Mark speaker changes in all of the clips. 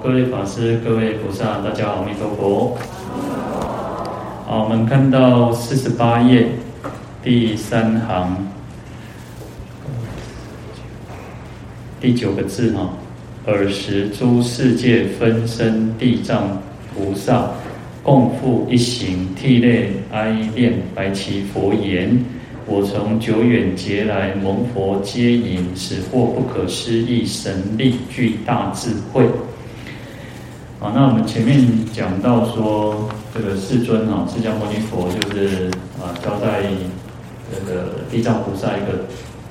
Speaker 1: 各位法师、各位菩萨，大家好，阿弥陀佛。好，我们看到四十八页第三行第九个字哈，尔时诸世界分身地藏菩萨共赴一行，涕泪哀恋，白其佛言。我从久远劫来蒙佛接引，始获不可思议神力，具大智慧。好，那我们前面讲到说，这个世尊啊，释迦牟尼佛就是啊，交代这个地藏菩萨一个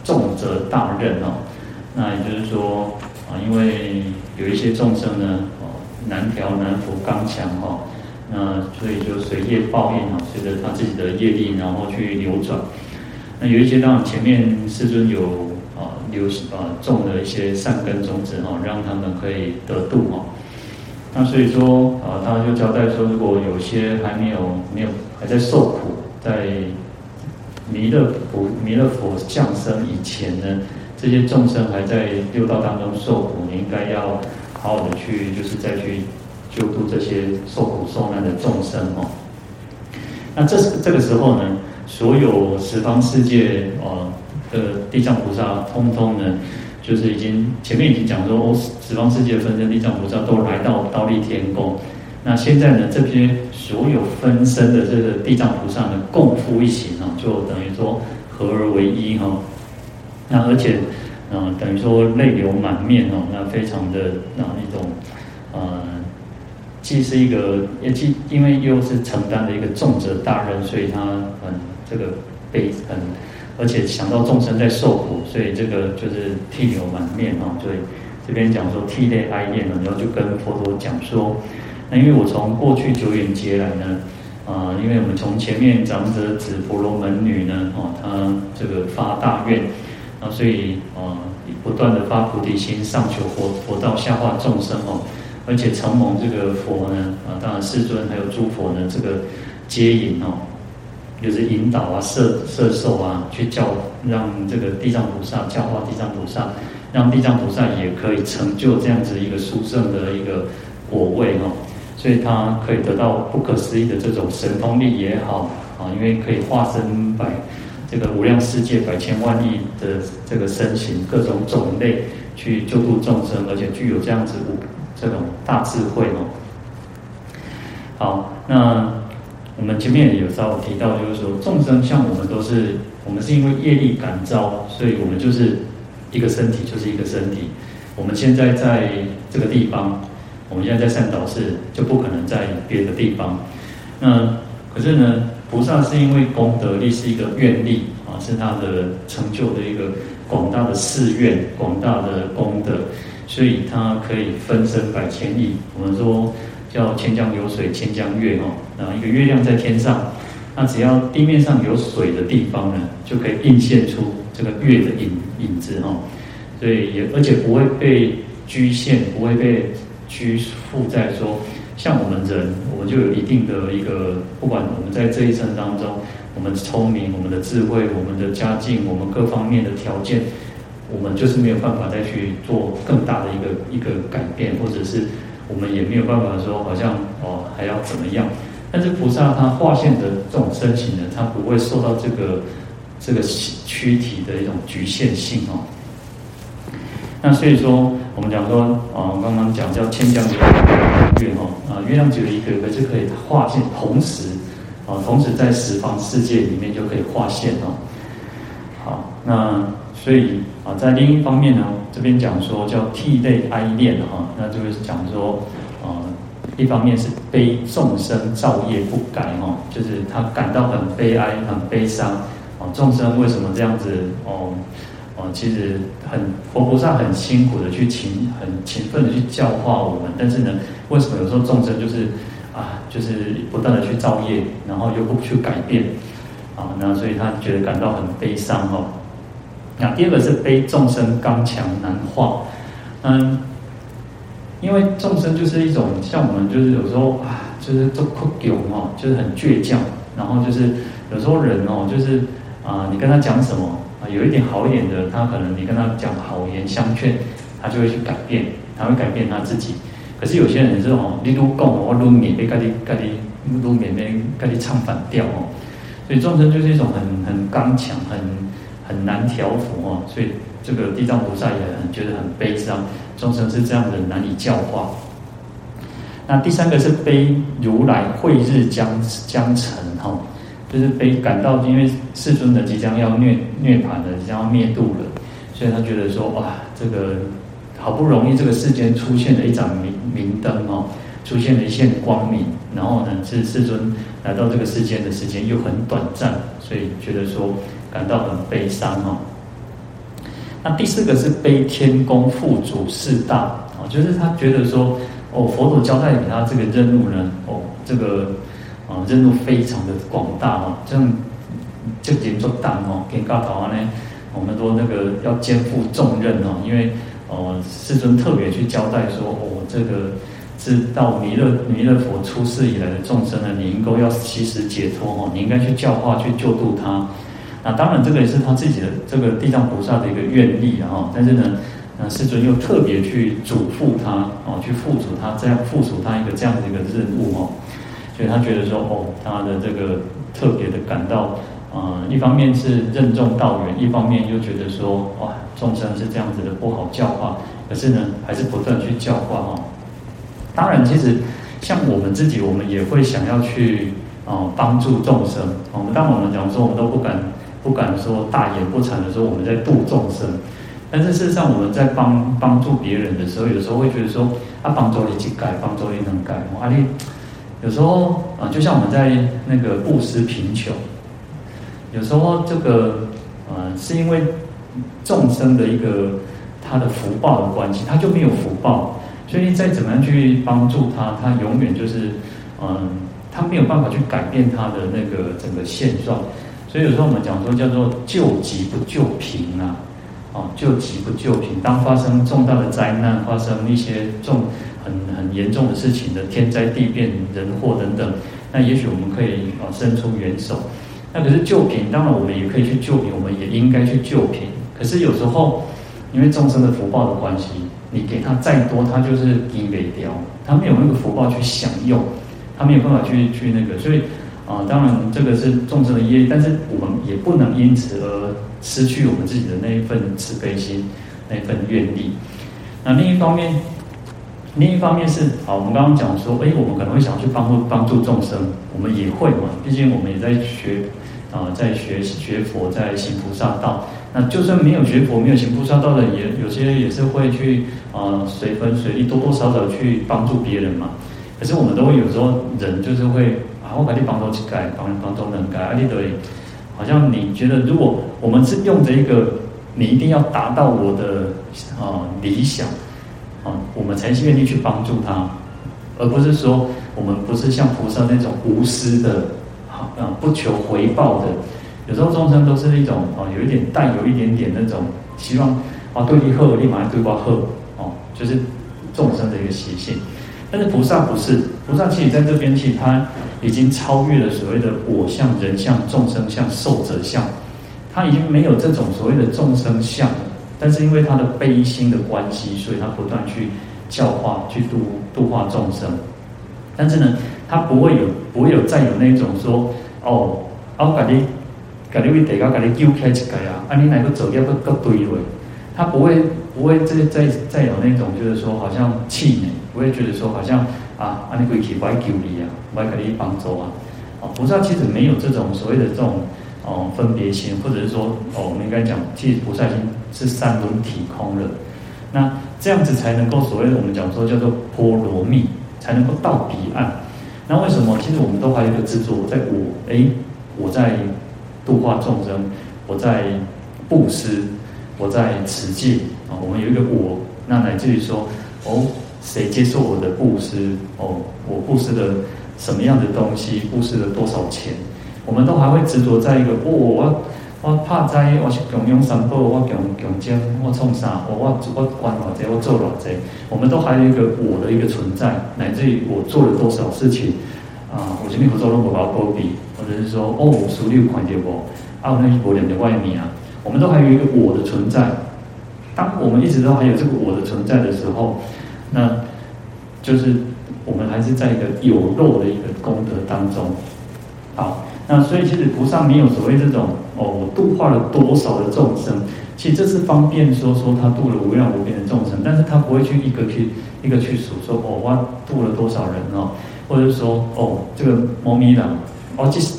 Speaker 1: 重责大任哦。那也就是说啊，因为有一些众生呢，哦，难调难伏刚强哈，那所以就随业报应啊，随着他自己的业力，然后去流转。那有一些当然前面世尊有啊留啊种了一些善根种子哈，让他们可以得度哈。那所以说啊，他就交代说，如果有些还没有没有还在受苦，在弥勒佛弥勒佛降生以前呢，这些众生还在六道当中受苦，你应该要好好的去就是再去救度这些受苦受难的众生哦。那这是这个时候呢？所有十方世界啊的地藏菩萨，通通呢，就是已经前面已经讲说，哦，十方世界分身地藏菩萨都来到倒立天宫。那现在呢，这些所有分身的这个地藏菩萨呢，共赴一形啊，就等于说合而为一哈。那而且，嗯，等于说泪流满面哦，那非常的那一种，呃。既是一个，也既因为又是承担了一个重责大任，所以他很这个被很，而且想到众生在受苦，所以这个就是涕流满面啊。所以这边讲说涕泪哀咽，然后就跟佛陀讲说，那因为我从过去久远劫来呢，啊、因为我们从前面长者子婆罗门女呢，哦，她这个发大愿，啊，所以啊，不断的发菩提心，上求佛佛道，下化众生哦。而且承蒙这个佛呢，啊，当然世尊还有诸佛呢，这个接引哦，就是引导啊、摄摄受啊，去教让这个地藏菩萨教化地藏菩萨，让地藏菩萨也可以成就这样子一个殊胜的一个果位哦，所以他可以得到不可思议的这种神通力也好啊，因为可以化身百这个无量世界百千万亿的这个身形各种种类去救度众生，而且具有这样子无。这种大智慧哦，好，那我们前面也有稍微提到，就是说众生像我们都是，我们是因为业力感召，所以我们就是一个身体，就是一个身体。我们现在在这个地方，我们现在在善导寺，就不可能在别的地方。那可是呢，菩萨是因为功德力是一个愿力啊，是他的成就的一个广大的誓愿，广大的功德。所以他可以分身百千亿，我们说叫千江有水千江月哦，啊一个月亮在天上，那只要地面上有水的地方呢，就可以映现出这个月的影影子哦，所以也而且不会被局限，不会被拘束在说，像我们人，我们就有一定的一个，不管我们在这一生当中，我们聪明、我们的智慧、我们的家境、我们各方面的条件。我们就是没有办法再去做更大的一个一个改变，或者是我们也没有办法说好像哦还要怎么样。但是菩萨他化现的这种身形呢，他不会受到这个这个躯体的一种局限性哦。那所以说我们讲说啊，刚刚讲叫千江月哦啊，月亮只有一个，可是可以化现同时啊，同时在十方世界里面就可以化现哦。那。所以啊，在另一方面呢，这边讲说叫涕泪哀恋哈，那就是讲说，啊，一方面是悲众生造业不改哈，就是他感到很悲哀、很悲伤啊，众生为什么这样子哦？哦，其实很佛菩萨很辛苦的去勤、很勤奋的去教化我们，但是呢，为什么有时候众生就是啊，就是不断的去造业，然后又不去改变啊？那所以他觉得感到很悲伤哈。那第二个是悲众生刚强难化，嗯，因为众生就是一种像我们就是有时候啊，就是做酷狗哦，就是很倔强，然后就是有时候人哦，就是啊，你跟他讲什么啊，有一点好一点的，他可能你跟他讲好言相劝，他就会去改变，他会改变他自己。可是有些人是哦，你都讲我撸免被咖喱咖喱撸免被咖喱唱反调哦，所以众生就是一种很很刚强、很很难调伏哦，所以这个地藏菩萨也很觉得很悲伤，众生是这样的难以教化。那第三个是悲如来慧日将将成哈，就是悲感到因为世尊的即将要涅涅槃了，即将要灭度了，所以他觉得说哇，这个。好不容易这个世间出现了一盏明明灯哦，出现了一线光明，然后呢，是世尊来到这个世间的时间又很短暂，所以觉得说感到很悲伤哦。那第四个是悲天宫付嘱事大哦，就是他觉得说哦，佛陀交代给他这个任务呢，哦，这个啊任务非常的广大哦，这样就严重大哦，跟告诉我呢，我们说那个要肩负重任哦，因为。哦，世尊特别去交代说，哦，这个是到弥勒弥勒佛出世以来的众生呢，你应该要及时解脱哦，你应该去教化去救度他。那当然，这个也是他自己的这个地藏菩萨的一个愿力啊。但是呢，那世尊又特别去嘱咐他哦，去付嘱他这样付嘱他一个这样的一个任务哦。所以他觉得说，哦，他的这个特别的感到。啊、呃，一方面是任重道远，一方面又觉得说，哇，众生是这样子的不好教化，可是呢，还是不断去教化哈。当然，其实像我们自己，我们也会想要去啊帮助众生。我们当我们讲说，我们都不敢不敢说大言不惭的说我们在度众生，但是事实上我们在帮帮助别人的时候，有时候会觉得说，啊，帮助你去改，帮助你能改，啊，你有时候啊，就像我们在那个布施贫穷。有时候这个，呃，是因为众生的一个他的福报的关系，他就没有福报，所以你再怎么样去帮助他，他永远就是，嗯，他没有办法去改变他的那个整个现状。所以有时候我们讲说叫做救急不救贫啊，啊，救急不救贫。当发生重大的灾难，发生一些重很很严重的事情的天灾地变、人祸等等，那也许我们可以啊伸出援手。那可是救贫，当然我们也可以去救贫，我们也应该去救贫。可是有时候，因为众生的福报的关系，你给他再多，他就是低微掉，他没有那个福报去享用，他没有办法去去那个。所以啊、当然这个是众生的业，但是我们也不能因此而失去我们自己的那一份慈悲心，那份愿力。那另一方面，另一方面是啊，我们刚刚讲说，哎，我们可能会想去帮助帮助众生，我们也会嘛，毕竟我们也在学。啊，在学学佛，在行菩萨道。那就算没有学佛，没有行菩萨道的，也有些也是会去啊，随分随力，多多少少去帮助别人嘛。可是我们都会有时候人就是会，我把你帮助去改，帮帮助能改，啊，你对，好像你觉得，如果我们是用着一个你一定要达到我的啊理想啊，我们才愿意去帮助他，而不是说我们不是像菩萨那种无私的。啊，不求回报的，有时候众生都是一种啊，有一点带有一点点那种希望啊，对你好，立马对我好哦，就是众生的一个习性。但是菩萨不是，菩萨其实在这边其他已经超越了所谓的我相、人相、众生相、寿者相，他已经没有这种所谓的众生相了。但是因为他的悲心的关系，所以他不断去教化、去度度化众生。但是呢，他不会有不会有再有那种说。哦，我给你，给你为大家给你揪开一个啊，啊，你哪个走掉个个堆位，他不会不会再再再有那种就是说好像气馁，不会觉得说好像啊，啊你归去我救你啊，我给你帮助啊，哦，菩萨其实没有这种所谓的这种哦分别心，或者是说哦，我们应该讲，其实菩萨心是三轮体空的，那这样子才能够所谓的我们讲说叫做波罗蜜，才能够到彼岸。那为什么？其实我们都还有一个执着，在我，哎，我在度化众生，我在布施，我在持戒啊。我们有一个我，那乃至于说，哦，谁接受我的布施？哦，我布施了什么样的东西？布施了多少钱？我们都还会执着在一个，哦，我。我怕灾，我是供养三宝，我供供经，我创啥？我我我管偌济，我做偌济。我们都还有一个我的一个存在，乃至于我做了多少事情啊？我今天不做了，我把波比，或者是说，哦，我书六款给我，啊，那一波两的外面啊，我们都还有一个我的存在。当我们一直都还有这个我的存在的时候，那就是我们还是在一个有漏的一个功德当中。好，那所以其实菩萨没有所谓这种哦，我度化了多少的众生，其实这是方便说说他度了无量无边的众生，但是他不会去一个去一个去数说哦，我度了多少人哦，或者说哦，这个摩尼郎，哦，这是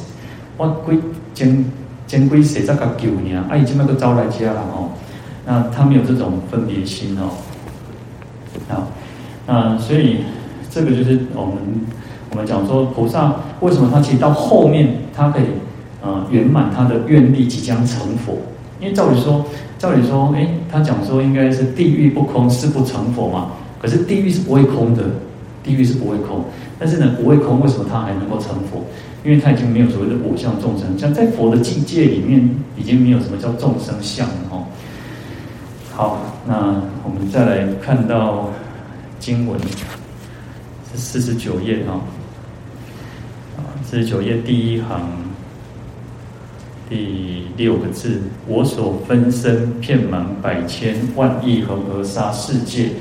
Speaker 1: 我归将将归谁在个九年啊？已经那个招来家了哦。那他没有这种分别心哦，好，那所以这个就是我们我们讲说菩萨为什么他其实到后面他可以呃圆满他的愿力即将成佛，因为照理说照理说哎他讲说应该是地狱不空誓不成佛嘛，可是地狱是不会空的，地狱是不会空，但是呢不会空为什么他还能够成佛？因为他已经没有所谓的我相众生，像在佛的境界里面已经没有什么叫众生相了哦。好，那我们再来看到经文，是四十九页哈，啊，四十九页第一行第六个字，我所分身遍满百千万亿恒河沙世界，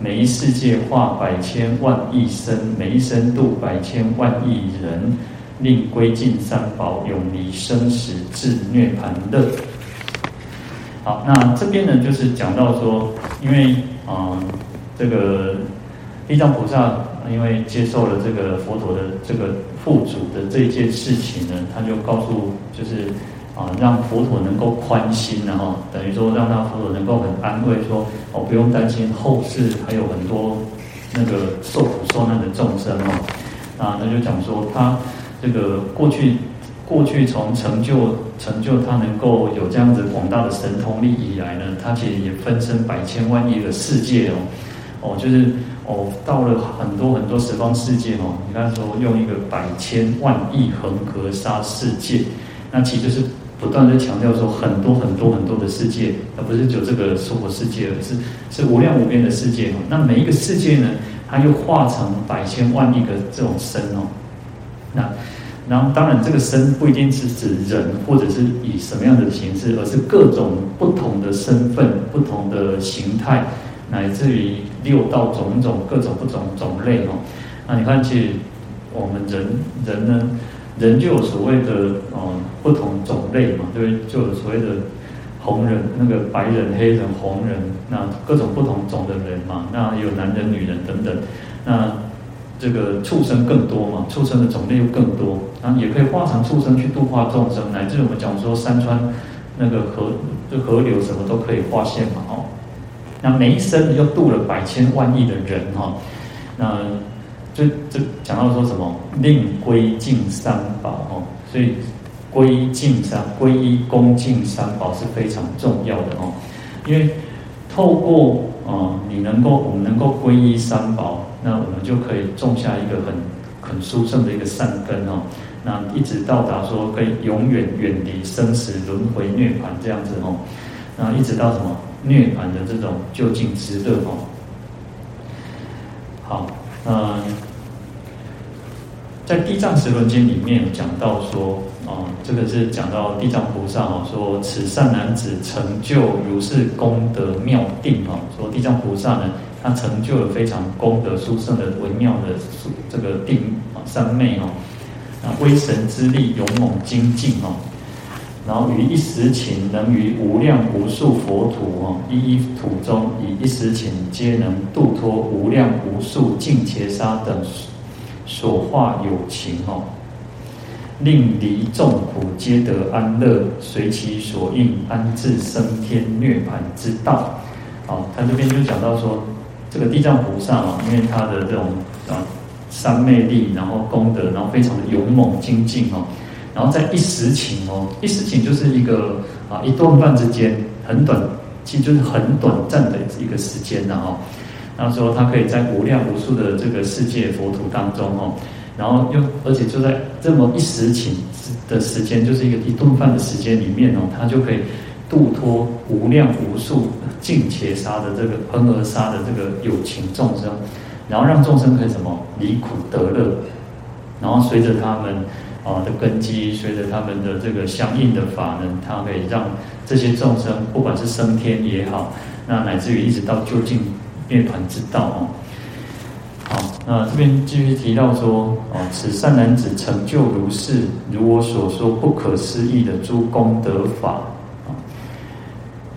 Speaker 1: 每一世界化百千万亿身，每一身度百千万亿人，令归尽三宝，永离生死，至涅槃乐。好，那这边呢，就是讲到说，因为啊、这个地藏菩萨因为接受了这个佛陀的这个付嘱的这件事情呢，他就告诉，就是啊、让佛陀能够宽心，然后等于说让他佛陀能够很安慰说，哦，不用担心后世还有很多那个受苦受难的众生哦，啊，他就讲说他这个过去。过去从成就成就他能够有这样子广大的神通力以来呢，他其实也分身百千万亿的世界哦，哦，就是哦，到了很多很多十方世界哦，你看说用一个百千万亿恒河沙世界，那其实是不断的强调说很多很多很多的世界，而不是就这个娑婆世界，而是是无量无边的世界哦。那每一个世界呢，它又化成百千万亿个这种身哦，那。然后，当然，这个身不一定是指人，或者是以什么样的形式，而是各种不同的身份、不同的形态，乃至于六道种种各种不同种类哦。那你看，其实我们人人呢，人就有所谓的嗯不同种类嘛，对不对？就有所谓的红人、那个白人、黑人、红人，那各种不同种的人嘛，那有男人、女人等等，那。这个畜生更多嘛，畜生的种类又更多，然后也可以化成畜生去度化众生，乃至我们讲说山川那个河，就河流什么都可以化现嘛，哦，那每一生又度了百千万亿的人哈，那就就讲到说什么令归敬三宝哦，所以归尽三皈依恭敬三宝是非常重要的哦，因为透过啊你能够我们能够皈依三宝。那我们就可以种下一个很很殊胜的一个善根哦，那一直到达说可以永远远离生死轮回涅槃这样子哦，那一直到什么涅槃的这种究竟之乐哦。好，嗯，在《地藏十轮经》里面讲到说，哦，这个是讲到地藏菩萨哦，说此善男子成就如是功德妙定哦，说地藏菩萨呢。他成就了非常功德殊胜的微妙的这个定啊三昧哦，啊威神之力勇猛精进哦，然后于一时顷能于无量无数佛土哦，一一土中以一时顷皆能度脱无量无数净劫沙等所化有情哦，令离众苦皆得安乐，随其所应安置生天涅槃之道。好，他这边就讲到说。这个地藏菩萨啊，因为他的这种啊三昧力，然后功德，然后非常的勇猛精进哦，然后在一时顷哦，一时顷就是一个啊一顿饭之间很短，其实就是很短暂的一个时间的哦。那时候他可以在无量无数的这个世界佛土当中哦，然后又而且就在这么一时顷的时间，就是一个一顿饭的时间里面哦，他就可以。度脱无量无数净伽沙的这个恒河沙的这个有情众生，然后让众生可以什么离苦得乐，然后随着他们啊的根基，随着他们的这个相应的法呢，他可以让这些众生不管是升天也好，那乃至于一直到究竟涅槃之道哦。好，那这边继续提到说，哦，此善男子成就如是，如我所说不可思议的诸功德法，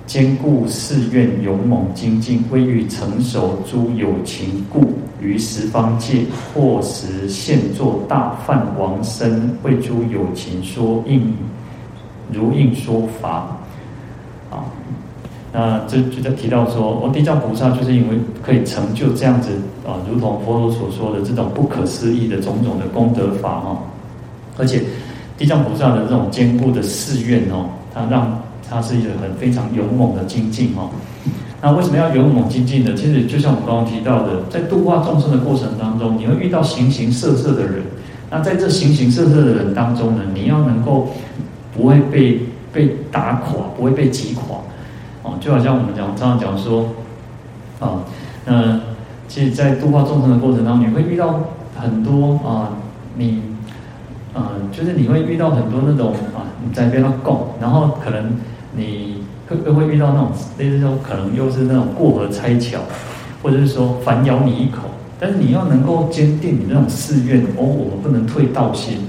Speaker 1: 坚固誓愿，勇猛精进，为欲成熟诸有情故，于十方界或时现作大梵王身，为诸有情说应如应说法。啊那这就在提到说，哦，地藏菩萨就是因为可以成就这样子啊，如同佛陀所说的这种不可思议的种种的功德法哈，而且地藏菩萨的这种坚固的誓愿哦，他让他是一个很非常勇猛的精进哦。那为什么要勇猛精进呢？其实就像我们刚刚提到的，在度化众生的过程当中，你会遇到形形色色的人。那在这形形色色的人当中呢，你要能够不会被被打垮，不会被击垮哦。就好像我们讲常常讲说，啊，那其实，在度化众生的过程当中，你会遇到很多啊，你，啊，就是你会遇到很多那种啊，你在边上供，然后可能你会会会遇到那种类似说，可能又是那种过河拆桥，或者是说反咬你一口，但是你要能够坚定你那种誓愿，哦，我们不能退道心，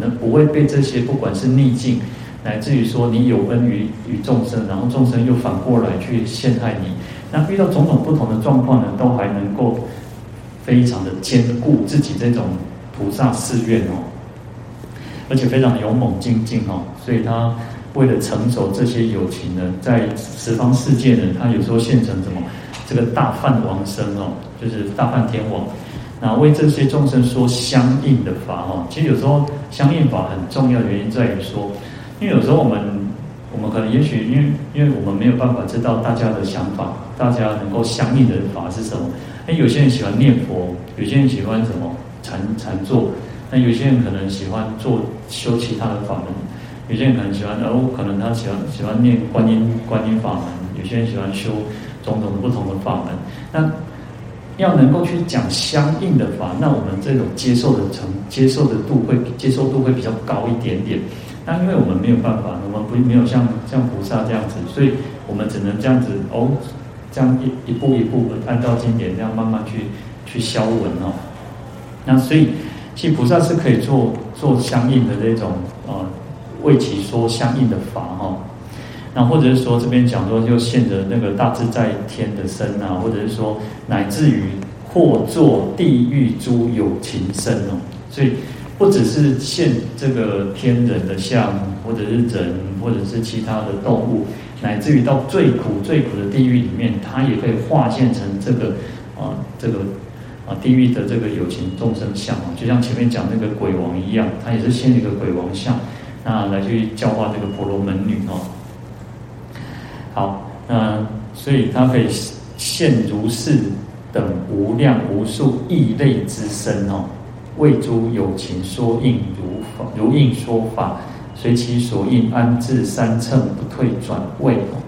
Speaker 1: 能不会被这些不管是逆境。乃至于说你有恩于于众生，然后众生又反过来去陷害你，那遇到种种不同的状况呢，都还能够非常的坚固自己这种菩萨誓愿哦，而且非常勇猛精进哦，所以他为了成熟这些有情呢，在十方世界呢，他有时候现成什么这个大梵王身哦，就是大梵天王，那为这些众生说相应的法哦，其实有时候相应法很重要的原因在于说。因为有时候我们，我们可能也许因为，因为我们没有办法知道大家的想法，大家能够相应的法是什么。哎，有些人喜欢念佛，有些人喜欢什么禅禅坐，那有些人可能喜欢做修其他的法门，有些人可能喜欢，哦，可能他喜欢喜欢念观音观音法门，有些人喜欢修种种不同的法门。那要能够去讲相应的法，那我们这种接受的程接受的度会接受度会比较高一点点。那因为我们没有办法，我们不没有像像菩萨这样子，所以我们只能这样子哦，这样一一步一步的按照经典这样慢慢去去消文哦。那所以，其实菩萨是可以做做相应的那种呃，为其说相应的法哈、哦。那或者是说这边讲说就现着那个大自在天的身啊，或者是说乃至于或作地狱诸有情身哦，所以。不只是现这个天人的相，或者是人，或者是其他的动物，乃至于到最苦最苦的地狱里面，它也可以化现成这个啊，这个啊地狱的这个有情众生相啊，就像前面讲那个鬼王一样，他也是现一个鬼王相，那来去教化这个婆罗门女哦。好，那所以他可以现如是等无量无数异类之身哦。为诸有情说应如法，如应说法，随其所应安置三乘，不退转位哦。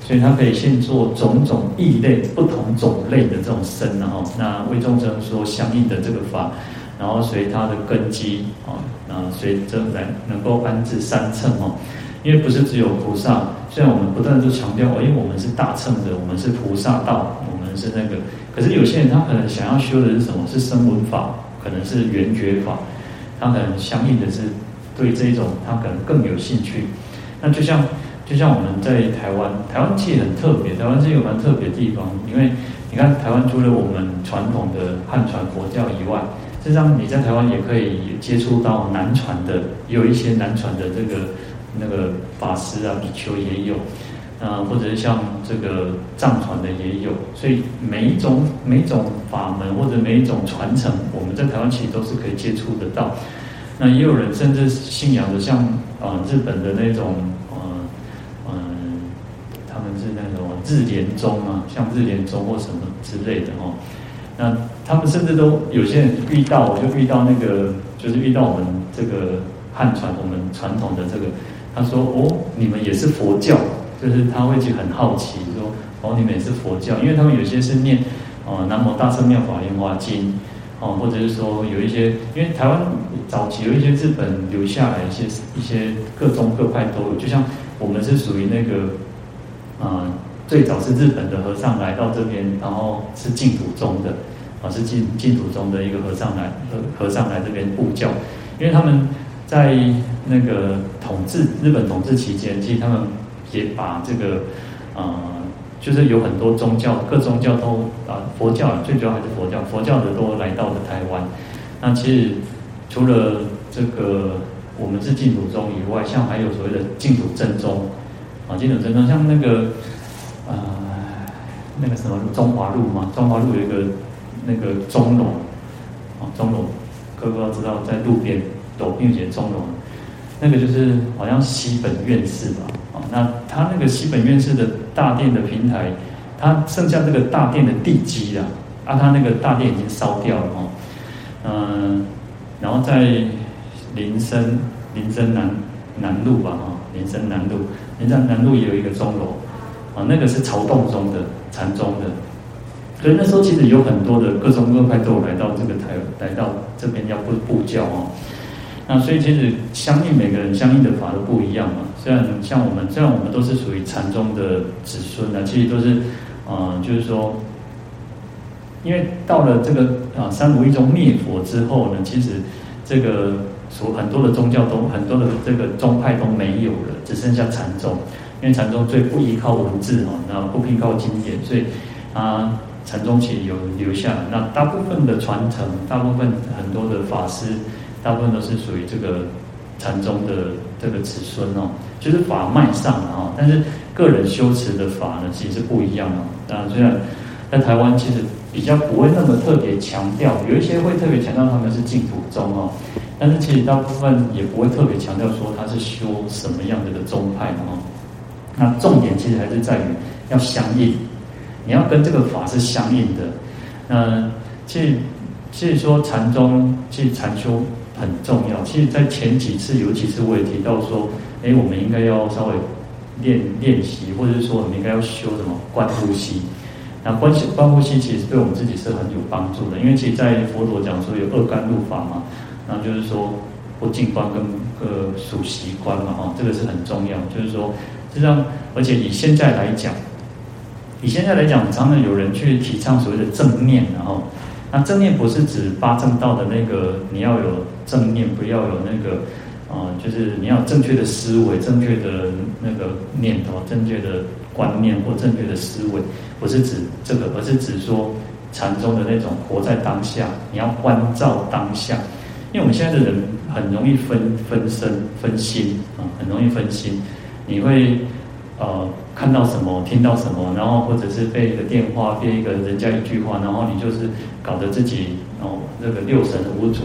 Speaker 1: 所以他可以现做种种异类、不同种类的这种身，然后那为众生说相应的这个法，然后随他的根基啊，那随着来能够安置三乘哦。因为不是只有菩萨，虽然我们不断地强调哦，因为我们是大乘的，我们是菩萨道，我们是那个，可是有些人他可能想要修的是什么？是声闻法。可能是缘觉法，他可能相应的是对这一种他可能更有兴趣。那就像就像我们在台湾，台湾其实很特别，台湾是有蛮特别的地方。因为你看台湾除了我们传统的汉传佛教以外，实际上你在台湾也可以接触到南传的，也有一些南传的这个那个法师啊、比丘也有。啊，或者是像这个藏传的也有，所以每一种每一种法门或者每一种传承，我们在台湾其实都是可以接触得到。那也有人甚至信仰的像啊日本的那种呃嗯、他们是那种日莲宗啊，像日莲宗或什么之类的哦。那他们甚至都有些人遇到，我就遇到那个就是遇到我们这个汉传我们传统的这个，他说哦，你们也是佛教。就是他会去很好奇说，哦，你们也是佛教，因为他们有些是念，哦、南无大圣妙法莲华经，哦，或者是说有一些，因为台湾早期有一些日本留下来一些一些各宗各派都有，就像我们是属于那个，啊、最早是日本的和尚来到这边，然后是净土宗的，啊，是净净土宗的一个和尚来和和尚来这边布教，因为他们在那个统治日本统治期间，其实他们也把这个啊、呃，就是有很多宗教，各宗教都啊，佛教最主要还是佛教，佛教的都来到了台湾。那其实除了这个我们是净土宗以外，像还有所谓的净土真宗啊，净土真宗像那个、呃，那个什么中华路嘛，中华路有一个。那个钟楼，啊，钟楼，各位都知道，在路边斗并且钟楼，那个就是好像西本院士吧，啊，那他那个西本院士的大殿的平台，他剩下这个大殿的地基啦，啊，他那个大殿已经烧掉了哦，嗯，然后在林森林森南南路吧，哈，林森南路，林森南路也有一个钟楼，啊，那个是曹洞宗的禅宗的。所以那时候其实有很多的各宗各派都有来到这个台，来到这边要布布教哦。那所以其实相应每个人相应的法都不一样嘛。虽然像我们，虽然我们都是属于禅宗的子孙呢，其实都是，啊、就是说，因为到了这个啊三如意宗灭佛之后呢，其实这个所很多的宗教都很多的这个宗派都没有了，只剩下禅宗。因为禅宗最不依靠文字哦，然后不依靠经典，所以啊。禅宗其实有留下，那大部分的传承，大部分很多的法师，大部分都是属于这个禅宗的这个子孙哦，就是法脉上的哦，但是个人修持的法呢，其实不一样的。那虽然在台湾其实比较不会那么特别强调，有一些会特别强调他们是净土宗哦，但是其实大部分也不会特别强调说他是修什么样的的宗派哦。那重点其实还是在于要相应。你要跟这个法是相应的，嗯，其实，其实说禅宗，其实禅修很重要。其实，在前几次尤其是我也提到说，哎，我们应该要稍微练练习，或者是说我们应该要修什么观呼吸。那观观呼吸其实对我们自己是很有帮助的，因为其实，在佛陀讲说有二甘露法嘛，那就是说不净观跟呃数息观嘛，哦，这个是很重要。就是说，实际上，而且以现在来讲。以现在来讲，常常有人去提倡所谓的正念，然后，那正念不是指八正道的那个，你要有正念，不要有那个，啊、就是你要正确的思维、正确的那个念头、正确的观念或正确的思维，不是指这个，而是指说禅宗的那种活在当下，你要关照当下，因为我们现在的人很容易分分身、分心啊，很容易分心，你会。呃，看到什么，听到什么，然后或者是被一个电话，被一个人家一句话，然后你就是搞得自己哦，那个六神无主。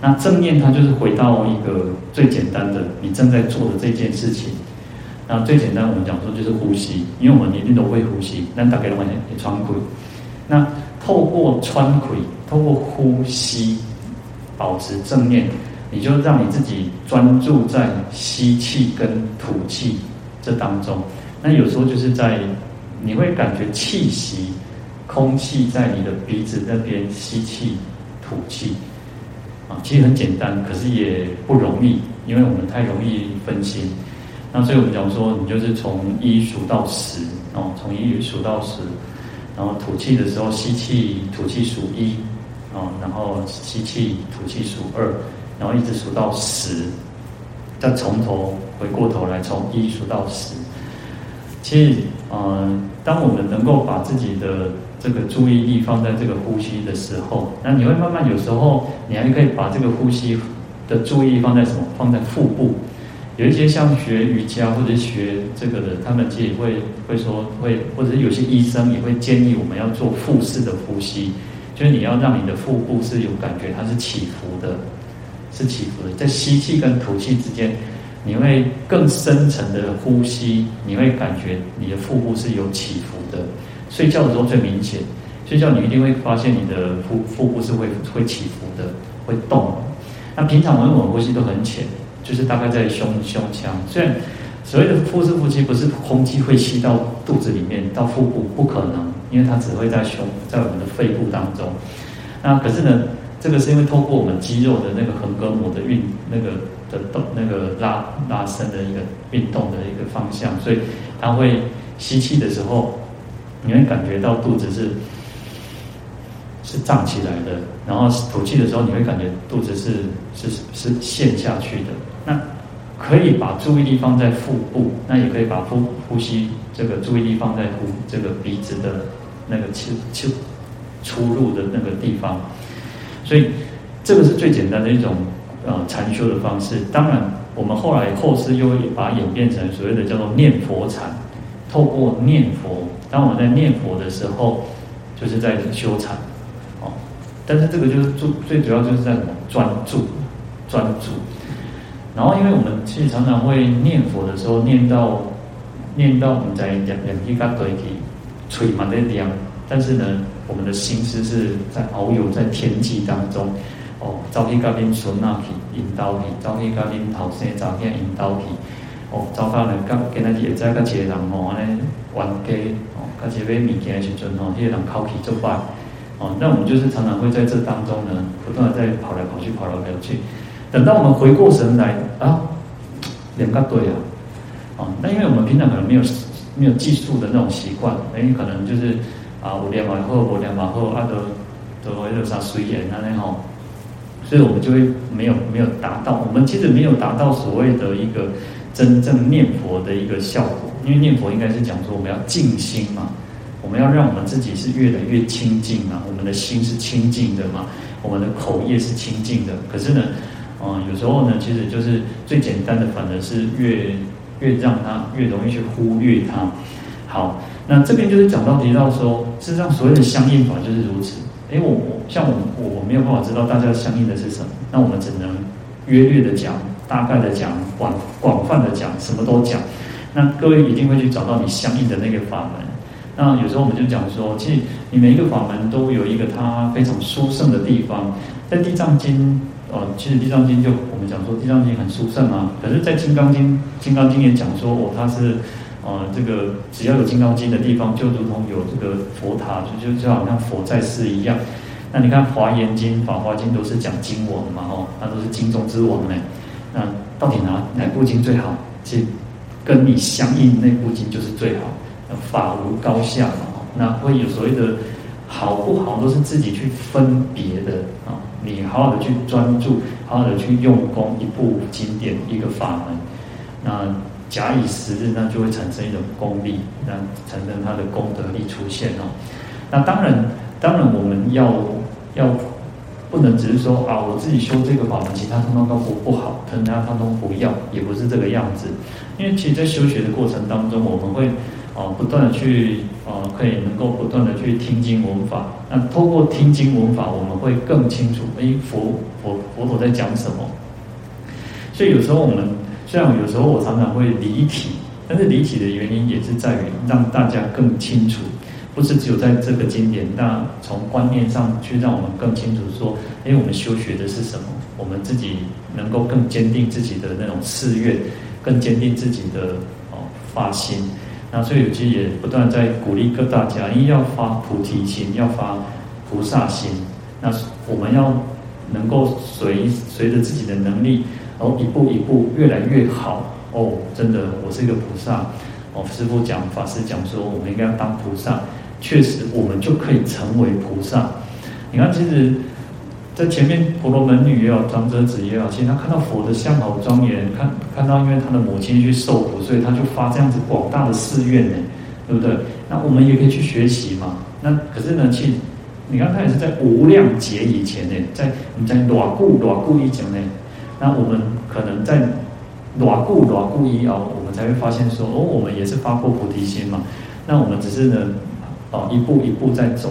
Speaker 1: 那正念它就是回到一个最简单的，你正在做的这件事情。那最简单，我们讲说就是呼吸，因为我们一定都会呼吸，那大概的话也喘气。那透过喘气，透过呼吸，保持正念，你就让你自己专注在吸气跟吐气。这当中，那有时候就是在你会感觉气息、空气在你的鼻子那边吸气、吐气，啊，其实很简单，可是也不容易，因为我们太容易分心。那所以我们讲说，你就是从一数到十，哦，从一数到十，然后吐气的时候吸气、吐气数一，哦，然后吸气、吐气数二，然后一直数到十。再从头回过头来，从一数到十。其实，呃，当我们能够把自己的这个注意力放在这个呼吸的时候，那你会慢慢有时候，你还可以把这个呼吸的注意力放在什么？放在腹部。有一些像学瑜伽或者学这个的，他们其实会会说会，或者有些医生也会建议我们要做腹式的呼吸，就是你要让你的腹部是有感觉，它是起伏的。是起伏的，在吸气跟吐气之间，你会更深层的呼吸，你会感觉你的腹部是有起伏的。睡觉的时候最明显，睡觉你一定会发现你的腹腹部是会会起伏的，会动。那平常我们我们呼吸都很浅，就是大概在胸胸腔。虽然所谓的腹式呼吸不是空气会吸到肚子里面到腹部，不可能，因为它只会在胸在我们的肺部当中。那可是呢？这个是因为透过我们肌肉的那个横膈膜的运，那个的动，那个拉拉伸的一个运动的一个方向，所以它会吸气的时候，你会感觉到肚子是是胀起来的，然后吐气的时候，你会感觉肚子是是是陷下去的。那可以把注意力放在腹部，那也可以把呼呼吸这个注意力放在呼这个鼻子的那个气气出入的那个地方。所以这个是最简单的一种呃禅修的方式。当然，我们后来后世又把演变成所谓的叫做念佛禅，透过念佛，当我在念佛的时候，就是在修禅。哦但是这个就是最最主要就是在什么专注，专注。然后，因为我们其实常常会念佛的时候，念到念到我们在两两一个对体吹满的量，但是呢，我们的心思是在遨游在天际当中。哦，朝天高边存那体引导体，朝天高边头生朝天引导体。哦，早发呢，跟跟那也在个一个人哦，安尼玩家哦，跟一个买物件的时阵哦，迄个人口气足快。哦，那我们就是常常会在这当中呢，不断的在跑来跑去，跑来跑去。等到我们回过神来啊，两个对啊，哦，那因为我们平常可能没有没有计数的那种习惯，哎，可能就是啊，五点往后，五点往后，啊，都都会有啥随缘啊那吼，所以我们就会没有没有达到，我们其实没有达到所谓的一个真正念佛的一个效果，因为念佛应该是讲说我们要静心嘛。我们要让我们自己是越来越清净嘛，我们的心是清净的嘛，我们的口业是清净的。可是呢，嗯，有时候呢，其实就是最简单的，反而是越越让他越容易去忽略它。好，那这边就是讲到提到说，事实上所谓的相应法就是如此。哎，我我像我我我没有办法知道大家相应的是什么，那我们只能约略的讲，大概的讲，广广泛的讲，什么都讲。那各位一定会去找到你相应的那个法门。那有时候我们就讲说，其实你每一个法门都有一个它非常殊胜的地方。在《地藏经》呃，其实《地藏经》就我们讲说，《地藏经》很殊胜啊。可是，在《金刚经》，《金刚经》也讲说，哦，它是呃，这个只要有《金刚经》的地方，就如同有这个佛塔，就就就好像佛在世一样。那你看《华严经》《法华经》都是讲经王嘛，哦，那都是经中之王呢。那到底哪哪部经最好？其实跟你相应那部经就是最好。法无高下嘛，那会有所谓的好不好，都是自己去分别的啊。你好好的去专注，好好的去用功，一部经典，一个法门，那假以时日，那就会产生一种功力，那产生它的功德力出现哦。那当然，当然我们要要不能只是说啊，我自己修这个法门，其他通通都不不好，其他通通不要，也不是这个样子。因为其实，在修学的过程当中，我们会。啊，不断的去，啊，可以能够不断的去听经闻法。那透过听经闻法，我们会更清楚，哎，佛佛佛陀在讲什么。所以有时候我们，这样有时候我常常会离题，但是离题的原因也是在于让大家更清楚，不是只有在这个经典，那从观念上去让我们更清楚说，哎，我们修学的是什么？我们自己能够更坚定自己的那种誓愿，更坚定自己的哦发心。那所以，其实也不断在鼓励各大家，因为要发菩提心，要发菩萨心。那我们要能够随随着自己的能力，然后一步一步越来越好。哦，真的，我是一个菩萨。哦，师父讲，法师讲说，我们应该要当菩萨。确实，我们就可以成为菩萨。你看，其实。在前面婆罗门女也好，长者子也好，其实他看到佛的相好庄严，看看到因为他的母亲去受苦，所以他就发这样子广大的誓愿呢，对不对？那我们也可以去学习嘛。那可是呢，其实你看他也是在无量劫以前呢，在你在偌久偌久以前呢，那我们可能在偌久偌久以后，我们才会发现说，哦，我们也是发过菩提心嘛。那我们只是呢，哦，一步一步在走，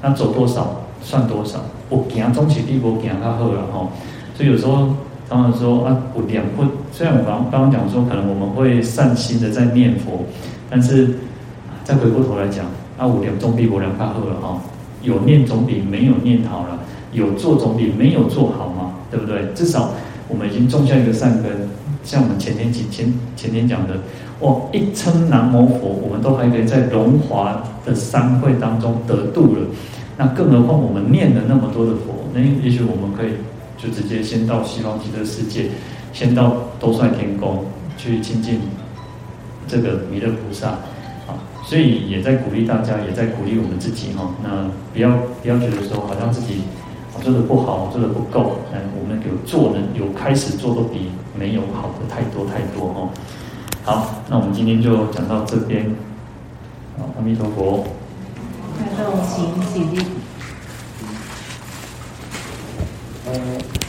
Speaker 1: 那走多少算多少。我行总是比无行较好了吼，所以有时候常常说啊，我两不，虽然我刚刚刚讲说，可能我们会善心的在念佛，但是再回过头来讲，啊，我两中比无念较好了哈，有念总比没有念好了，有做总比没有做好嘛，对不对？至少我们已经种下一个善根，像我们前天几前前天讲的，哇，一称南无佛，我们都还可以在龙华的三会当中得度了。那更何况我们念了那么多的佛，那也许我们可以就直接先到西方极乐世界，先到兜率天宫去亲近这个弥勒菩萨啊。所以也在鼓励大家，也在鼓励我们自己哈。那不要不要觉得说好像自己做的不好，做的不够，嗯，我们有做的，有开始做都比没有好的太多太多哦。好，那我们今天就讲到这边。好，阿弥陀佛。
Speaker 2: 请起立。
Speaker 1: 嗯